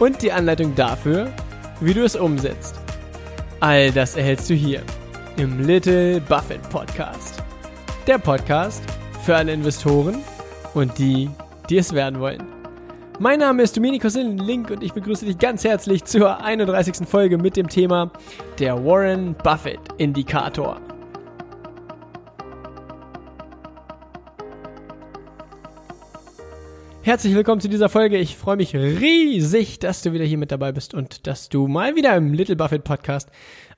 und die Anleitung dafür, wie du es umsetzt. All das erhältst du hier im Little Buffett Podcast. Der Podcast für alle Investoren und die, die es werden wollen. Mein Name ist Domenico Link und ich begrüße dich ganz herzlich zur 31. Folge mit dem Thema der Warren Buffett Indikator. Herzlich willkommen zu dieser Folge. Ich freue mich riesig, dass du wieder hier mit dabei bist und dass du mal wieder im Little Buffett Podcast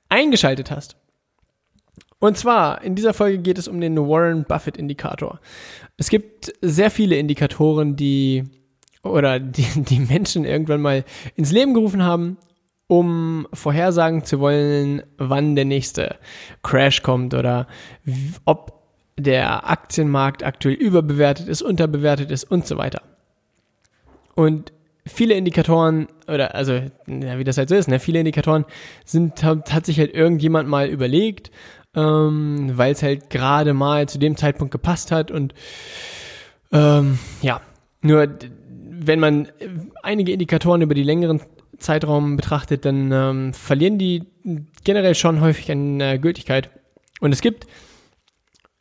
eingeschaltet hast. Und zwar, in dieser Folge geht es um den Warren Buffett Indikator. Es gibt sehr viele Indikatoren, die oder die, die Menschen irgendwann mal ins Leben gerufen haben, um vorhersagen zu wollen, wann der nächste Crash kommt oder ob der Aktienmarkt aktuell überbewertet ist, unterbewertet ist und so weiter. Und viele Indikatoren, oder also, ja, wie das halt so ist, ne, viele Indikatoren sind, hat, hat sich halt irgendjemand mal überlegt, ähm, weil es halt gerade mal zu dem Zeitpunkt gepasst hat und ähm, ja, nur wenn man einige Indikatoren über die längeren Zeitraum betrachtet, dann ähm, verlieren die generell schon häufig an äh, Gültigkeit. Und es gibt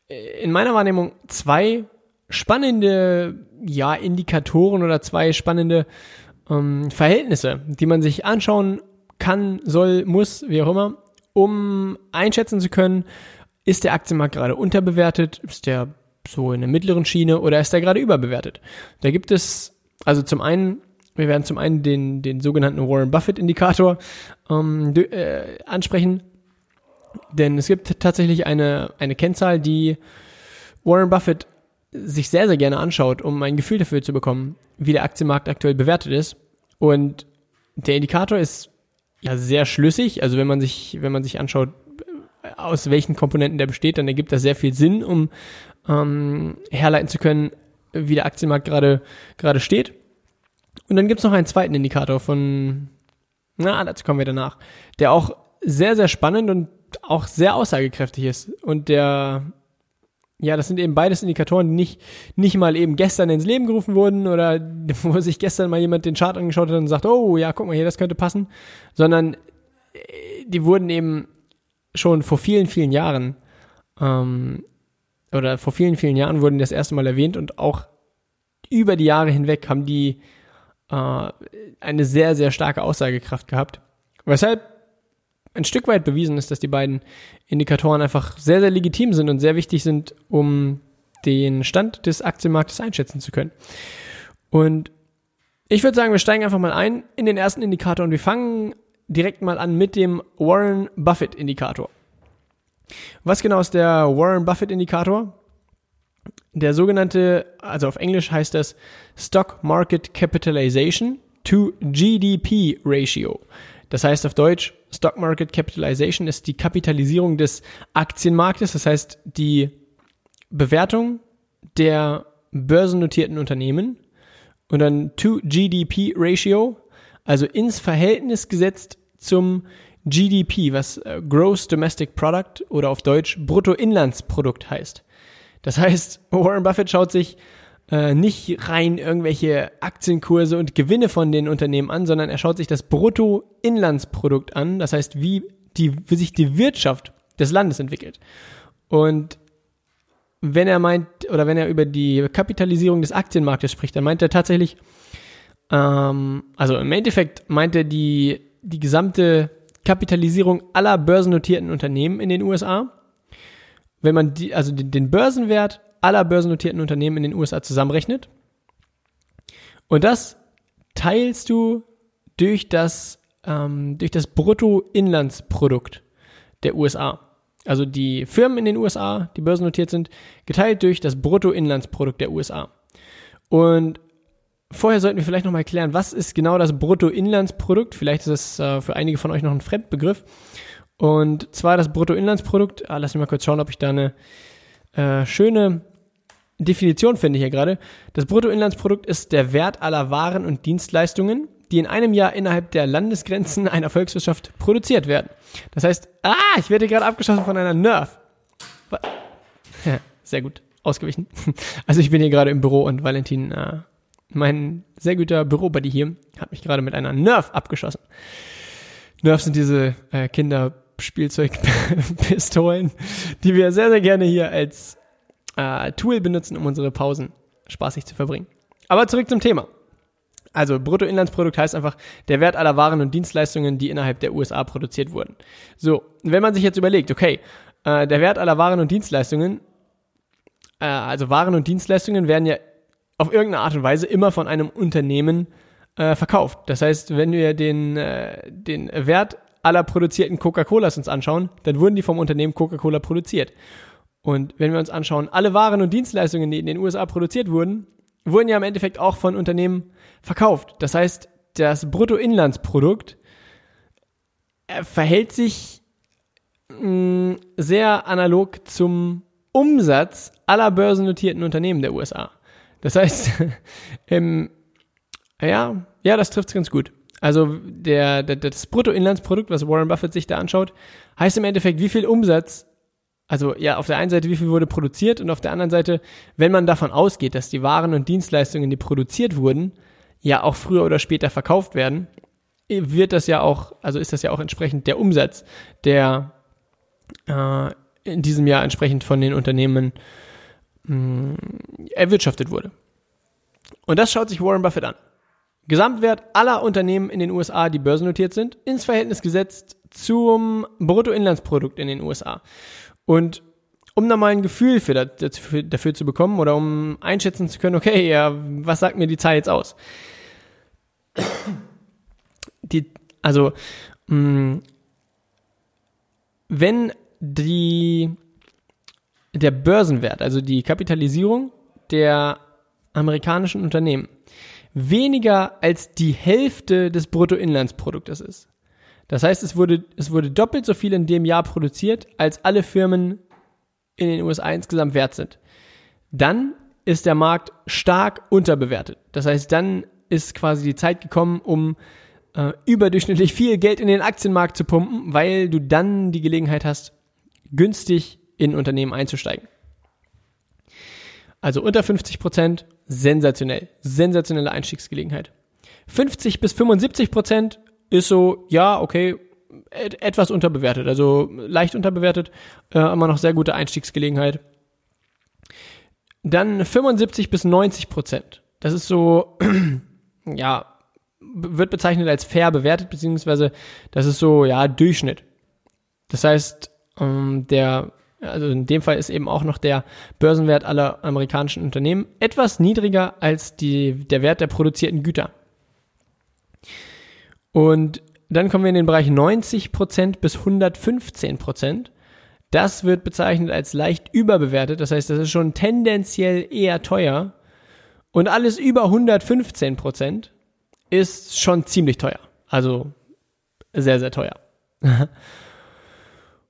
äh, in meiner Wahrnehmung zwei spannende ja, Indikatoren oder zwei spannende ähm, Verhältnisse, die man sich anschauen kann, soll, muss, wie auch immer, um einschätzen zu können, ist der Aktienmarkt gerade unterbewertet, ist der so in der mittleren Schiene oder ist der gerade überbewertet? Da gibt es, also zum einen, wir werden zum einen den, den sogenannten Warren Buffett Indikator ähm, äh, ansprechen, denn es gibt tatsächlich eine, eine Kennzahl, die Warren Buffett sich sehr, sehr gerne anschaut, um ein Gefühl dafür zu bekommen, wie der Aktienmarkt aktuell bewertet ist. Und der Indikator ist ja sehr schlüssig. Also wenn man sich, wenn man sich anschaut, aus welchen Komponenten der besteht, dann ergibt das sehr viel Sinn, um ähm, herleiten zu können, wie der Aktienmarkt gerade gerade steht. Und dann gibt's noch einen zweiten Indikator von, na, dazu kommen wir danach, der auch sehr, sehr spannend und auch sehr aussagekräftig ist und der ja, das sind eben beides Indikatoren, die nicht, nicht mal eben gestern ins Leben gerufen wurden oder wo sich gestern mal jemand den Chart angeschaut hat und sagt, oh ja, guck mal hier, das könnte passen, sondern äh, die wurden eben schon vor vielen, vielen Jahren ähm, oder vor vielen, vielen Jahren wurden das erste Mal erwähnt und auch über die Jahre hinweg haben die äh, eine sehr, sehr starke Aussagekraft gehabt. Weshalb ein Stück weit bewiesen ist, dass die beiden Indikatoren einfach sehr, sehr legitim sind und sehr wichtig sind, um den Stand des Aktienmarktes einschätzen zu können. Und ich würde sagen, wir steigen einfach mal ein in den ersten Indikator und wir fangen direkt mal an mit dem Warren Buffett Indikator. Was genau ist der Warren Buffett Indikator? Der sogenannte, also auf Englisch heißt das Stock Market Capitalization to GDP Ratio. Das heißt auf Deutsch, Stock Market Capitalization ist die Kapitalisierung des Aktienmarktes, das heißt die Bewertung der börsennotierten Unternehmen und dann to GDP Ratio, also ins Verhältnis gesetzt zum GDP, was äh, Gross Domestic Product oder auf Deutsch Bruttoinlandsprodukt heißt. Das heißt, Warren Buffett schaut sich äh, nicht rein irgendwelche Aktienkurse und Gewinne von den Unternehmen an, sondern er schaut sich das Bruttoinlandsprodukt an, das heißt, wie, die, wie sich die Wirtschaft des Landes entwickelt. Und wenn er meint, oder wenn er über die Kapitalisierung des Aktienmarktes spricht, dann meint er tatsächlich, ähm, also im Endeffekt meint er die, die gesamte Kapitalisierung aller börsennotierten Unternehmen in den USA. Wenn man die, also den, den Börsenwert aller börsennotierten Unternehmen in den USA zusammenrechnet. Und das teilst du durch das, ähm, durch das Bruttoinlandsprodukt der USA. Also die Firmen in den USA, die börsennotiert sind, geteilt durch das Bruttoinlandsprodukt der USA. Und vorher sollten wir vielleicht nochmal klären, was ist genau das Bruttoinlandsprodukt? Vielleicht ist es äh, für einige von euch noch ein Fremdbegriff. Und zwar das Bruttoinlandsprodukt, ah, lass mich mal kurz schauen, ob ich da eine äh, schöne Definition finde hier gerade. Das Bruttoinlandsprodukt ist der Wert aller Waren und Dienstleistungen, die in einem Jahr innerhalb der Landesgrenzen einer Volkswirtschaft produziert werden. Das heißt, ah, ich werde gerade abgeschossen von einer Nerf. Sehr gut, ausgewichen. Also ich bin hier gerade im Büro und Valentin, äh, mein sehr guter Bürobuddy hier, hat mich gerade mit einer Nerf abgeschossen. Nerf sind diese äh, Kinderspielzeugpistolen, die wir sehr, sehr gerne hier als äh, Tool benutzen, um unsere Pausen spaßig zu verbringen. Aber zurück zum Thema. Also Bruttoinlandsprodukt heißt einfach der Wert aller Waren und Dienstleistungen, die innerhalb der USA produziert wurden. So, wenn man sich jetzt überlegt, okay, äh, der Wert aller Waren und Dienstleistungen, äh, also Waren und Dienstleistungen werden ja auf irgendeine Art und Weise immer von einem Unternehmen äh, verkauft. Das heißt, wenn wir den, äh, den Wert aller produzierten Coca-Colas uns anschauen, dann wurden die vom Unternehmen Coca-Cola produziert. Und wenn wir uns anschauen, alle Waren und Dienstleistungen, die in den USA produziert wurden, wurden ja im Endeffekt auch von Unternehmen verkauft. Das heißt, das Bruttoinlandsprodukt äh, verhält sich mm, sehr analog zum Umsatz aller börsennotierten Unternehmen der USA. Das heißt, im, ja, ja, das trifft es ganz gut. Also der, der, das Bruttoinlandsprodukt, was Warren Buffett sich da anschaut, heißt im Endeffekt, wie viel Umsatz also ja, auf der einen Seite, wie viel wurde produziert und auf der anderen Seite, wenn man davon ausgeht, dass die Waren und Dienstleistungen, die produziert wurden, ja auch früher oder später verkauft werden, wird das ja auch, also ist das ja auch entsprechend der Umsatz, der äh, in diesem Jahr entsprechend von den Unternehmen mh, mm, erwirtschaftet wurde. Und das schaut sich Warren Buffett an. Gesamtwert aller Unternehmen in den USA, die börsennotiert sind, ins Verhältnis gesetzt zum Bruttoinlandsprodukt in den USA. Und um da mal ein Gefühl für dafür, dafür zu bekommen oder um einschätzen zu können, okay, ja, was sagt mir die Zahl jetzt aus? Die, also, mh, mm, wenn die, der Börsenwert, also die Kapitalisierung der amerikanischen Unternehmen weniger als die Hälfte des Bruttoinlandsproduktes ist, das heißt, es wurde, es wurde doppelt so viel in dem Jahr produziert, als alle Firmen in den USA insgesamt wert sind. Dann ist der Markt stark unterbewertet. Das heißt, dann ist quasi die Zeit gekommen, um äh, überdurchschnittlich viel Geld in den Aktienmarkt zu pumpen, weil du dann die Gelegenheit hast, günstig in Unternehmen einzusteigen. Also unter 50 Prozent, sensationell, sensationelle Einstiegsgelegenheit. 50 bis 75 Prozent ist so, ja, okay, etwas unterbewertet, also leicht unterbewertet, äh, immer noch sehr gute Einstiegsgelegenheit. Dann 75 bis 90 Prozent. Das ist so, ja, wird bezeichnet als fair bewertet, beziehungsweise das ist so, ja, Durchschnitt. Das heißt, ähm, der, also in dem Fall ist eben auch noch der Börsenwert aller amerikanischen Unternehmen etwas niedriger als die, der Wert der produzierten Güter. Und dann kommen wir in den Bereich 90% bis 115%. Das wird bezeichnet als leicht überbewertet. Das heißt, das ist schon tendenziell eher teuer. Und alles über 115% ist schon ziemlich teuer. Also sehr, sehr teuer.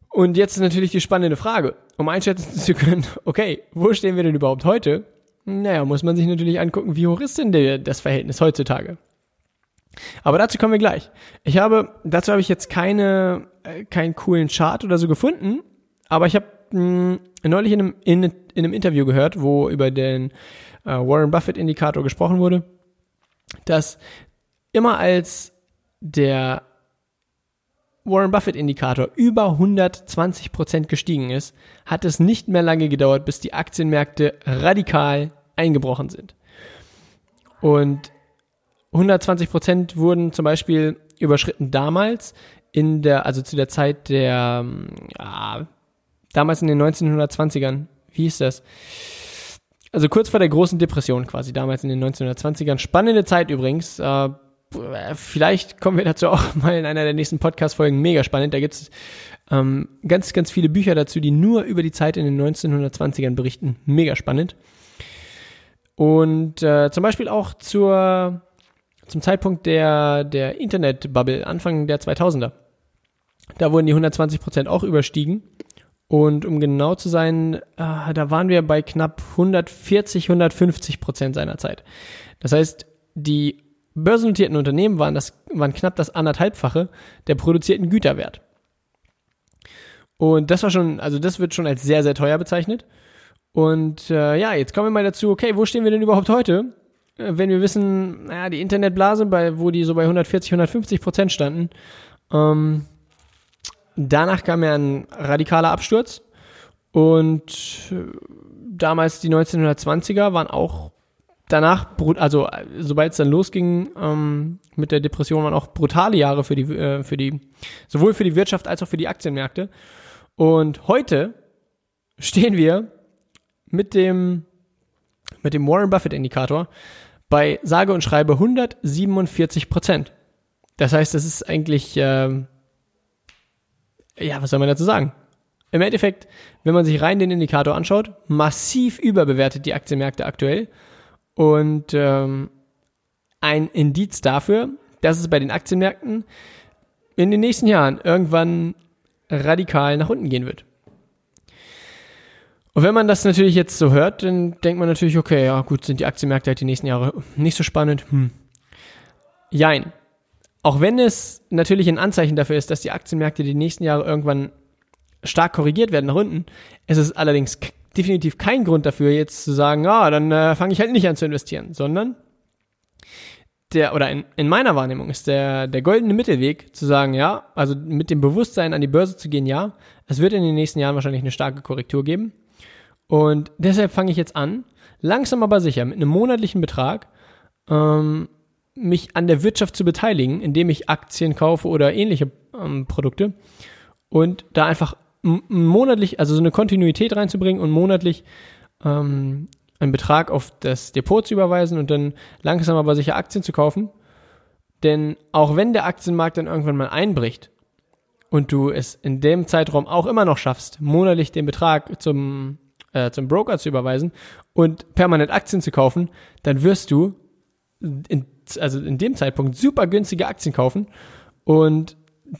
Und jetzt ist natürlich die spannende Frage, um einschätzen zu können, okay, wo stehen wir denn überhaupt heute? Naja, muss man sich natürlich angucken, wie hoch ist denn das Verhältnis heutzutage? Aber dazu kommen wir gleich. Ich habe, dazu habe ich jetzt keine, äh, keinen coolen Chart oder so gefunden, aber ich habe mh, neulich in einem, in, in, einem Interview gehört, wo über den äh, Warren Buffett Indikator gesprochen wurde, dass immer als der Warren Buffett Indikator über 120 Prozent gestiegen ist, hat es nicht mehr lange gedauert, bis die Aktienmärkte radikal eingebrochen sind. Und 120 Prozent wurden zum Beispiel überschritten damals in der, also zu der Zeit der, ja, damals in den 1920ern. Wie hieß das? Also kurz vor der großen Depression quasi, damals in den 1920ern. Spannende Zeit übrigens. Äh, vielleicht kommen wir dazu auch mal in einer der nächsten Podcast-Folgen. Mega spannend. Da gibt's ähm, ganz, ganz viele Bücher dazu, die nur über die Zeit in den 1920ern berichten. Mega spannend. Und äh, zum Beispiel auch zur, zum Zeitpunkt der, der Internet-Bubble, Anfang der 2000er. Da wurden die 120% auch überstiegen. Und um genau zu sein, äh, da waren wir bei knapp 140, 150 Prozent seiner Zeit. Das heißt, die börsennotierten Unternehmen waren, das, waren knapp das anderthalbfache der produzierten Güterwert. Und das war schon, also das wird schon als sehr, sehr teuer bezeichnet. Und äh, ja, jetzt kommen wir mal dazu, okay, wo stehen wir denn überhaupt heute? Äh, wenn wir wissen, naja, die Internetblase, bei, wo die so bei 140, 150 Prozent standen, ähm, Danach kam ja ein radikaler Absturz und äh, damals die 1920er waren auch danach, also sobald es dann losging ähm, mit der Depression, waren auch brutale Jahre für die, äh, für die, sowohl für die Wirtschaft als auch für die Aktienmärkte. Und heute stehen wir mit dem, mit dem Warren Buffett Indikator bei sage und schreibe 147 Prozent. Das heißt, das ist eigentlich äh, ja, was soll man dazu sagen? Im Endeffekt, wenn man sich rein den Indikator anschaut, massiv überbewertet die Aktienmärkte aktuell. Und ähm, ein Indiz dafür, dass es bei den Aktienmärkten in den nächsten Jahren irgendwann radikal nach unten gehen wird. Und wenn man das natürlich jetzt so hört, dann denkt man natürlich, okay, ja gut, sind die Aktienmärkte halt die nächsten Jahre nicht so spannend. Hm. Jein. Auch wenn es natürlich ein Anzeichen dafür ist, dass die Aktienmärkte die nächsten Jahre irgendwann stark korrigiert werden nach unten, ist es allerdings definitiv kein Grund dafür, jetzt zu sagen, ah, dann äh, fange ich halt nicht an zu investieren, sondern der, oder in, in meiner Wahrnehmung ist der, der goldene Mittelweg zu sagen, ja, also mit dem Bewusstsein an die Börse zu gehen, ja, es wird in den nächsten Jahren wahrscheinlich eine starke Korrektur geben. Und deshalb fange ich jetzt an, langsam aber sicher, mit einem monatlichen Betrag, ähm, mich an der Wirtschaft zu beteiligen, indem ich Aktien kaufe oder ähnliche ähm, Produkte und da einfach monatlich, also so eine Kontinuität reinzubringen und monatlich ähm, einen Betrag auf das Depot zu überweisen und dann langsam aber sicher Aktien zu kaufen. Denn auch wenn der Aktienmarkt dann irgendwann mal einbricht und du es in dem Zeitraum auch immer noch schaffst, monatlich den Betrag zum, äh, zum Broker zu überweisen und permanent Aktien zu kaufen, dann wirst du in also in dem Zeitpunkt super günstige Aktien kaufen und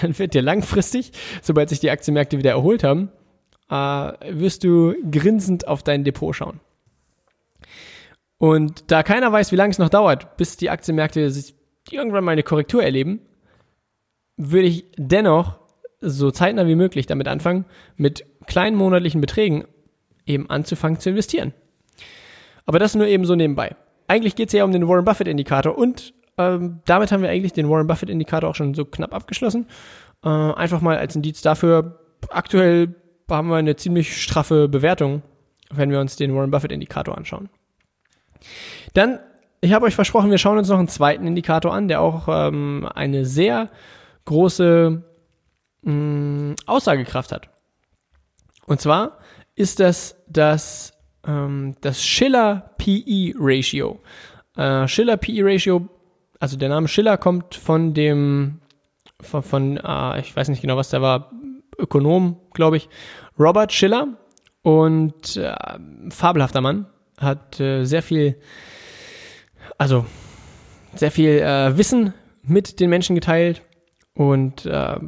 dann wird dir langfristig, sobald sich die Aktienmärkte wieder erholt haben, äh, wirst du grinsend auf dein Depot schauen. Und da keiner weiß, wie lange es noch dauert, bis die Aktienmärkte sich irgendwann mal eine Korrektur erleben, würde ich dennoch so zeitnah wie möglich damit anfangen, mit kleinen monatlichen Beträgen eben anzufangen zu investieren. Aber das nur eben so nebenbei eigentlich geht es ja um den Warren Buffett-Indikator und ähm, damit haben wir eigentlich den Warren Buffett-Indikator auch schon so knapp abgeschlossen. Äh, einfach mal als Indiz dafür, aktuell haben wir eine ziemlich straffe Bewertung, wenn wir uns den Warren Buffett-Indikator anschauen. Dann, ich habe euch versprochen, wir schauen uns noch einen zweiten Indikator an, der auch ähm, eine sehr große mh, mm, Aussagekraft hat. Und zwar ist das das ähm, das Schiller PE Ratio. Äh, Schiller PE Ratio, also der Name Schiller kommt von dem, von, von äh, ich weiß nicht genau, was der war, Ökonom, glaube ich, Robert Schiller und äh, fabelhafter Mann, hat äh, sehr viel, also sehr viel äh, Wissen mit den Menschen geteilt und äh,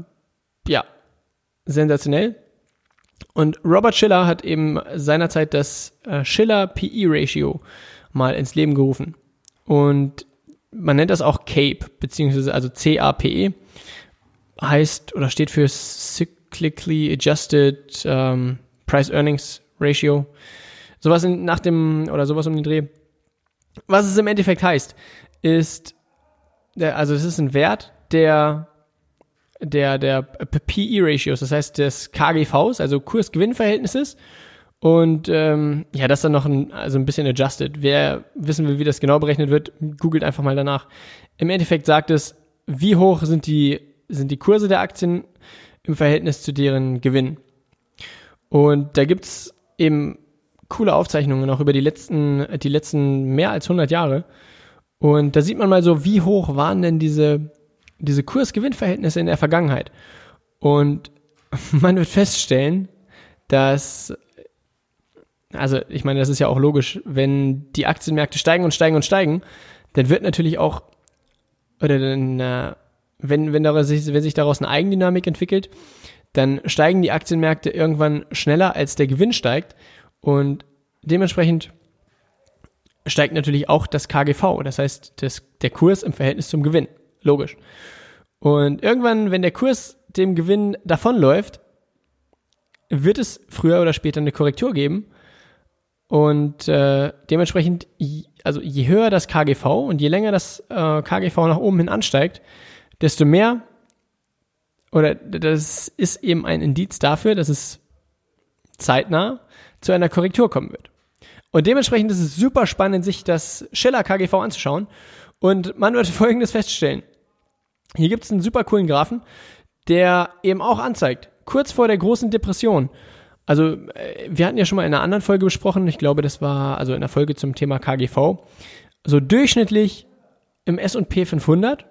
ja, sensationell. Und Robert Schiller hat eben seinerzeit das äh, Schiller-PE-Ratio mal ins Leben gerufen. Und man nennt das auch CAPE, beziehungsweise also C-A-P-E, heißt oder steht für Cyclically Adjusted um, Price Earnings Ratio. Sowas in, nach dem, oder sowas um den Dreh. Was es im Endeffekt heißt, ist, also es ist ein Wert, der der, der PE-Ratios, das heißt des KGVs, also Kurs-Gewinn-Verhältnisses. Und ähm, ja, das dann noch ein, also ein bisschen adjusted. Wer wissen will, wie das genau berechnet wird, googelt einfach mal danach. Im Endeffekt sagt es, wie hoch sind die, sind die Kurse der Aktien im Verhältnis zu deren Gewinn. Und da gibt's eben coole Aufzeichnungen auch über die letzten, die letzten mehr als 100 Jahre. Und da sieht man mal so, wie hoch waren denn diese, diese Kurs-Gewinn-Verhältnisse in der Vergangenheit. Und man wird feststellen, dass also ich meine, das ist ja auch logisch, wenn die Aktienmärkte steigen und steigen und steigen, dann wird natürlich auch, oder dann, wenn, wenn, daraus, wenn sich daraus eine Eigendynamik entwickelt, dann steigen die Aktienmärkte irgendwann schneller, als der Gewinn steigt. Und dementsprechend steigt natürlich auch das KGV, das heißt das, der Kurs im Verhältnis zum Gewinn. Logisch. Und irgendwann, wenn der Kurs dem Gewinn davonläuft, wird es früher oder später eine Korrektur geben. Und äh, dementsprechend, also je höher das KGV und je länger das äh, KGV nach oben hin ansteigt, desto mehr, oder das ist eben ein Indiz dafür, dass es zeitnah zu einer Korrektur kommen wird. Und dementsprechend ist es super spannend, sich das Schiller KGV anzuschauen. Und man wird Folgendes feststellen. Hier gibt es einen super coolen Graphen, der eben auch anzeigt, kurz vor der großen Depression, also äh, wir hatten ja schon mal in einer anderen Folge besprochen, ich glaube, das war also in der Folge zum Thema KGV, so durchschnittlich im S&P 500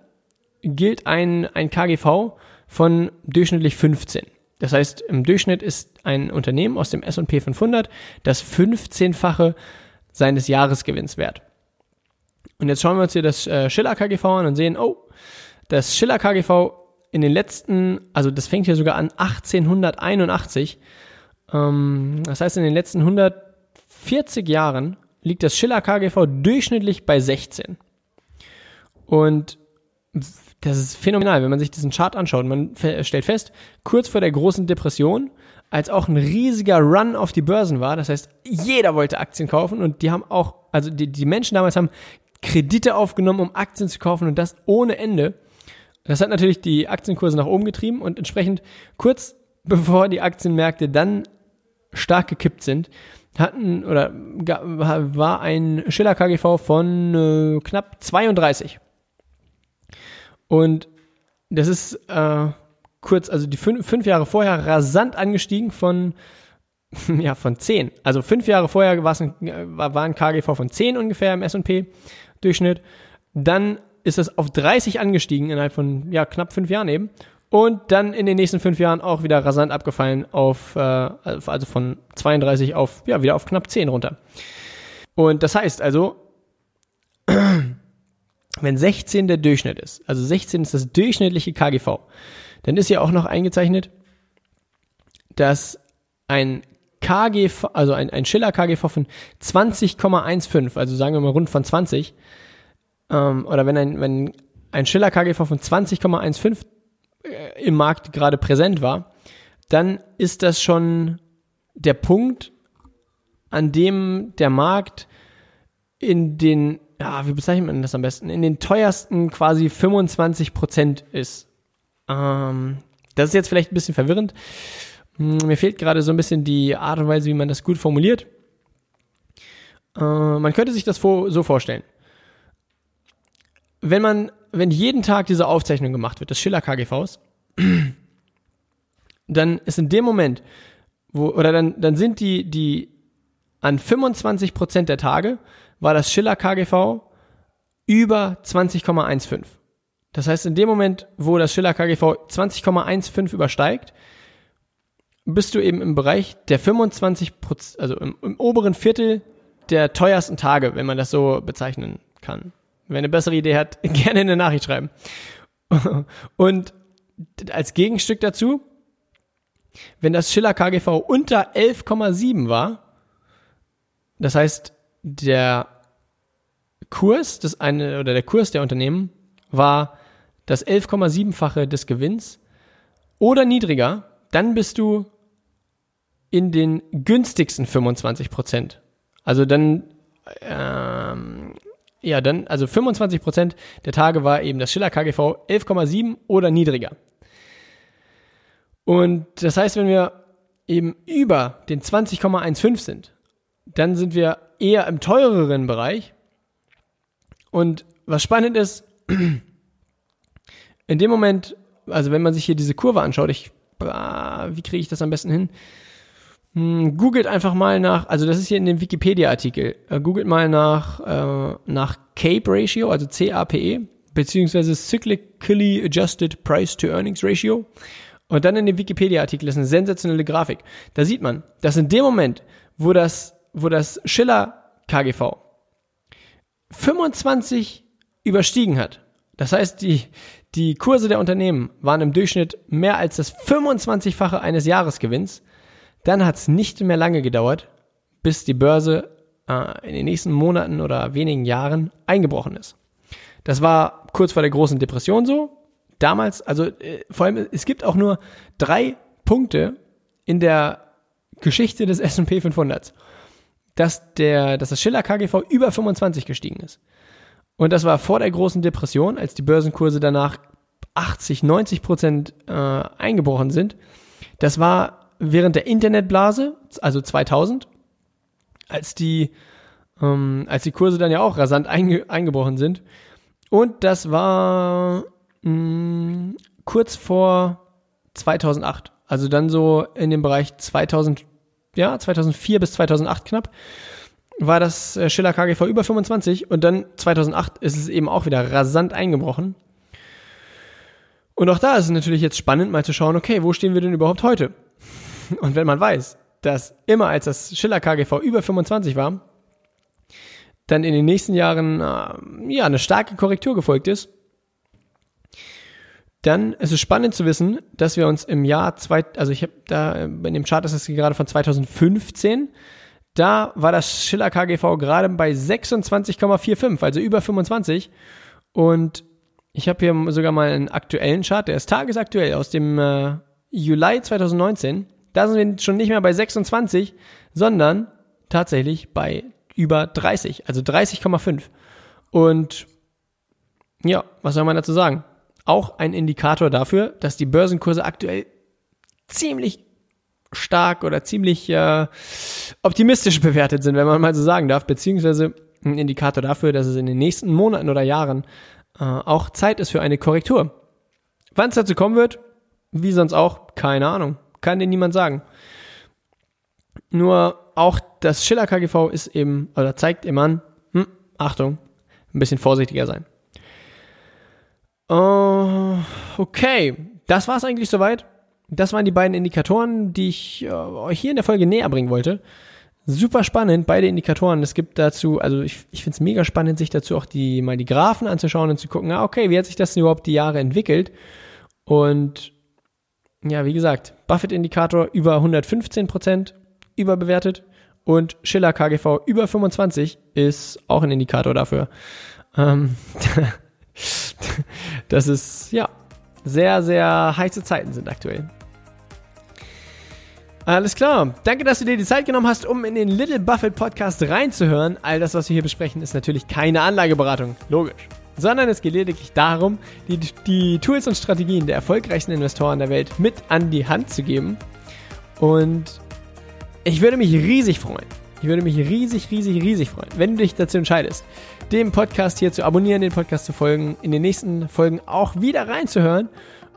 gilt ein, ein KGV von durchschnittlich 15. Das heißt, im Durchschnitt ist ein Unternehmen aus dem S&P 500 das 15-fache seines Jahresgewinns wert. Und jetzt schauen wir uns hier das äh, Schiller KGV an und sehen, oh, das Schiller KGV in den letzten, also das fängt hier sogar an 1881. Ähm, das heißt, in den letzten 140 Jahren liegt das Schiller KGV durchschnittlich bei 16. Und das ist phänomenal, wenn man sich diesen Chart anschaut. Man stellt fest, kurz vor der großen Depression, als auch ein riesiger Run auf die Börsen war, das heißt, jeder wollte Aktien kaufen und die haben auch, also die, die Menschen damals haben Kredite aufgenommen, um Aktien zu kaufen und das ohne Ende. Das hat natürlich die Aktienkurse nach oben getrieben und entsprechend kurz bevor die Aktienmärkte dann stark gekippt sind, hatten oder war ein Schiller KGV von äh, knapp 32. Und das ist äh, kurz, also die fünf, fünf Jahre vorher rasant angestiegen von ja, von 10. Also fünf Jahre vorher war, ein, war ein KGV von 10 ungefähr im S&P-Durchschnitt. Dann ist es auf 30 angestiegen innerhalb von ja, knapp fünf Jahren eben. Und dann in den nächsten fünf Jahren auch wieder rasant abgefallen auf, äh, also von 32 auf, ja, wieder auf knapp 10 runter. Und das heißt also, wenn 16 der Durchschnitt ist, also 16 ist das durchschnittliche KGV, dann ist ja auch noch eingezeichnet, dass ein KGV, also ein, ein Schiller KGV von 20,15, also sagen wir mal rund von 20, ähm, oder wenn ein, wenn ein Schiller KGV von 20,15 äh, im Markt gerade präsent war, dann ist das schon der Punkt, an dem der Markt in den, ja, wie bezeichnet man das am besten, in den teuersten quasi 25 Prozent ist. Ähm, das ist jetzt vielleicht ein bisschen verwirrend. Hm, mir fehlt gerade so ein bisschen die Art und Weise, wie man das gut formuliert. Äh, man könnte sich das so vorstellen wenn man, wenn jeden Tag diese Aufzeichnung gemacht wird, des Schiller KGVs, dann ist in dem Moment, wo, oder dann, dann sind die, die an 25 Prozent der Tage war das Schiller KGV über 20,15. Das heißt, in dem Moment, wo das Schiller KGV 20,15 übersteigt, bist du eben im Bereich der 25 Prozent, also im, im oberen Viertel der teuersten Tage, wenn man das so bezeichnen kann. Wer eine bessere Idee hat, gerne in eine Nachricht schreiben. Und als Gegenstück dazu, wenn das Schiller KGV unter 11,7 war, das heißt, der Kurs des eine oder der Kurs der Unternehmen war das 11,7-fache des Gewinns oder niedriger, dann bist du in den günstigsten 25 Prozent. Also dann ähm, ja, dann, also 25% der Tage war eben das Schiller KGV 11,7 oder niedriger. Und das heißt, wenn wir eben über den 20,15 sind, dann sind wir eher im teureren Bereich. Und was spannend ist, in dem Moment, also wenn man sich hier diese Kurve anschaut, ich, wie kriege ich das am besten hin? Hm, googelt einfach mal nach, also das ist hier in dem Wikipedia-Artikel, äh, googelt mal nach, äh, nach CAPE Ratio, also C-A-P-E, beziehungsweise Cyclically Adjusted Price to Earnings Ratio. Und dann in dem Wikipedia-Artikel ist eine sensationelle Grafik. Da sieht man, dass in dem Moment, wo das wo das Schiller KGV 25 überstiegen hat, das heißt, die, die Kurse der Unternehmen waren im Durchschnitt mehr als das 25-fache eines Jahresgewinns, dann hat es nicht mehr lange gedauert, bis die Börse äh, in den nächsten Monaten oder wenigen Jahren eingebrochen ist. Das war kurz vor der großen Depression so. Damals, also äh, vor allem, es gibt auch nur drei Punkte in der Geschichte des S&P 500, dass der, dass das Schiller KGV über 25 gestiegen ist. Und das war vor der großen Depression, als die Börsenkurse danach 80, 90 Prozent äh, eingebrochen sind. Das war während der Internetblase, also 2000, als die, ähm, als die Kurse dann ja auch rasant einge eingebrochen sind. Und das war mh, mm, kurz vor 2008, also dann so in dem Bereich 2000, ja, 2004 bis 2008 knapp war das äh, Schiller KGV über 25 und dann 2008 ist es eben auch wieder rasant eingebrochen. Und auch da ist es natürlich jetzt spannend, mal zu schauen, okay, wo stehen wir denn überhaupt heute? Und wenn man weiß, dass immer als das Schiller KGV über 25 war, dann in den nächsten Jahren äh, ja eine starke Korrektur gefolgt ist, dann ist es spannend zu wissen, dass wir uns im Jahr zwei, also ich habe da in dem Chart ist es gerade von 2015 da war das Schiller KGV gerade bei 26,45, also über 25. Und ich habe hier sogar mal einen aktuellen Chart, der ist tagesaktuell aus dem äh, Juli 2019. Da sind wir schon nicht mehr bei 26, sondern tatsächlich bei über 30, also 30,5. Und ja, was soll man dazu sagen? Auch ein Indikator dafür, dass die Börsenkurse aktuell ziemlich stark oder ziemlich äh, optimistisch bewertet sind, wenn man mal so sagen darf, beziehungsweise ein Indikator dafür, dass es in den nächsten Monaten oder Jahren äh, auch Zeit ist für eine Korrektur. Wann es dazu kommen wird, wie sonst auch, keine Ahnung. Kann dir niemand sagen. Nur auch das Schiller KGV ist eben, oder zeigt eben an, hm, Achtung, ein bisschen vorsichtiger sein. Uh, okay, das war's eigentlich soweit. Das waren die beiden Indikatoren, die ich äh, euch hier in der Folge näher bringen wollte. Super spannend, beide Indikatoren. Es gibt dazu, also ich, ich finde es mega spannend, sich dazu auch die mal die Graphen anzuschauen und zu gucken, ah, okay, wie hat sich das denn überhaupt die Jahre entwickelt? Und ja, wie gesagt, Buffett-Indikator über 115 Prozent überbewertet und Schiller KGV über 25% ist auch ein Indikator dafür. Ähm, das ist, ja, sehr, sehr heiße Zeiten sind aktuell. Alles klar. Danke, dass du dir die Zeit genommen hast, um in den Little Buffett Podcast reinzuhören. All das, was wir hier besprechen, ist natürlich keine Anlageberatung. Logisch. Sondern es geht lediglich darum, die, die Tools und Strategien der erfolgreichsten Investoren der Welt mit an die Hand zu geben. Und ich würde mich riesig freuen. Ich würde mich riesig, riesig, riesig freuen, wenn du dich dazu entscheidest, dem Podcast hier zu abonnieren, den Podcast zu folgen, in den nächsten Folgen auch wieder reinzuhören.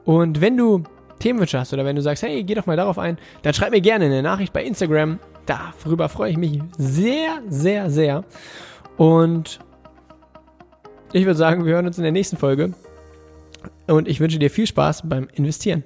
Und wenn du Themenwünsche hast oder wenn du sagst, hey, geh doch mal darauf ein, dann schreib mir gerne eine Nachricht bei Instagram. Darüber freue ich mich sehr, sehr, sehr. Und ich würde sagen, wir hören uns in der nächsten Folge. Und ich wünsche dir viel Spaß beim Investieren.